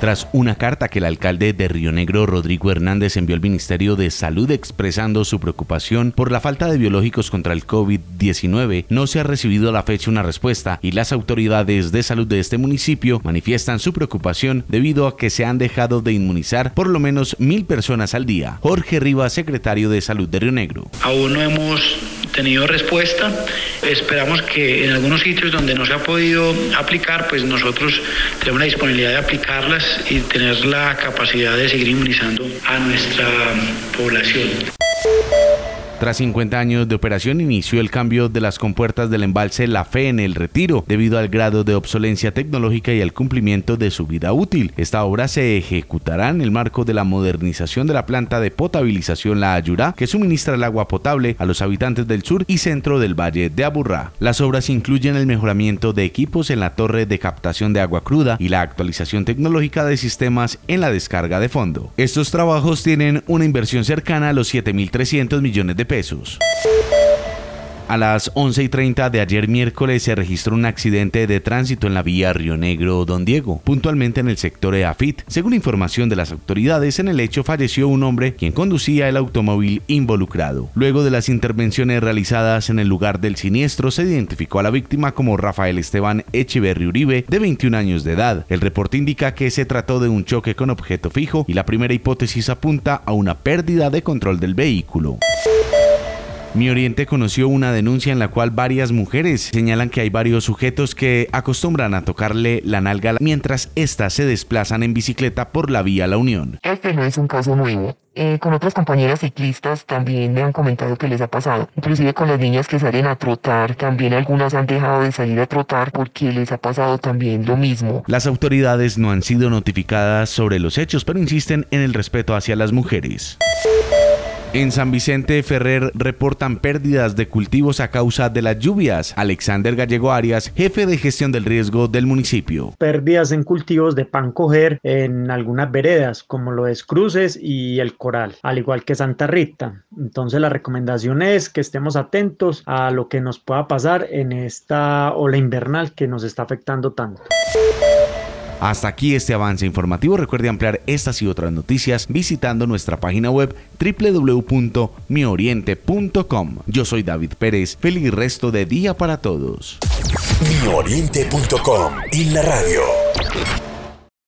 tras una carta que el alcalde de Río Negro, Rodrigo Hernández, envió al Ministerio de Salud expresando su preocupación por la falta de biológicos contra el COVID-19, no se ha recibido a la fecha una respuesta y las autoridades de salud de este municipio manifiestan su preocupación debido a que se han dejado de inmunizar por lo menos mil personas al día. Jorge Rivas, secretario de Salud de Río Negro. Aún no hemos tenido respuesta. Esperamos que en algunos sitios donde no se ha podido aplicar, pues nosotros tenemos la disponibilidad de aplicarlas y tener la capacidad de seguir inmunizando a nuestra población. Tras 50 años de operación inició el cambio de las compuertas del embalse La Fe en el retiro debido al grado de obsolencia tecnológica y al cumplimiento de su vida útil. Esta obra se ejecutará en el marco de la modernización de la planta de potabilización La Ayurá que suministra el agua potable a los habitantes del sur y centro del valle de Aburrá. Las obras incluyen el mejoramiento de equipos en la torre de captación de agua cruda y la actualización tecnológica de sistemas en la descarga de fondo. Estos trabajos tienen una inversión cercana a los 7.300 millones de pesos. A las 11 y 30 de ayer miércoles se registró un accidente de tránsito en la vía Río Negro Don Diego, puntualmente en el sector de Afit. Según información de las autoridades, en el hecho falleció un hombre quien conducía el automóvil involucrado. Luego de las intervenciones realizadas en el lugar del siniestro, se identificó a la víctima como Rafael Esteban Echeverri Uribe, de 21 años de edad. El reporte indica que se trató de un choque con objeto fijo y la primera hipótesis apunta a una pérdida de control del vehículo. Mi Oriente conoció una denuncia en la cual varias mujeres señalan que hay varios sujetos que acostumbran a tocarle la nalga mientras éstas se desplazan en bicicleta por la vía La Unión. Este no es un caso nuevo. Eh, con otras compañeras ciclistas también me han comentado que les ha pasado. Inclusive con las niñas que salen a trotar, también algunas han dejado de salir a trotar porque les ha pasado también lo mismo. Las autoridades no han sido notificadas sobre los hechos, pero insisten en el respeto hacia las mujeres. En San Vicente Ferrer reportan pérdidas de cultivos a causa de las lluvias. Alexander Gallego Arias, jefe de gestión del riesgo del municipio. Pérdidas en cultivos de pan coger en algunas veredas, como lo es Cruces y el Coral, al igual que Santa Rita. Entonces la recomendación es que estemos atentos a lo que nos pueda pasar en esta ola invernal que nos está afectando tanto. Hasta aquí este avance informativo. Recuerde ampliar estas y otras noticias visitando nuestra página web www.mioriente.com. Yo soy David Pérez. Feliz resto de día para todos. Mioriente.com y la radio.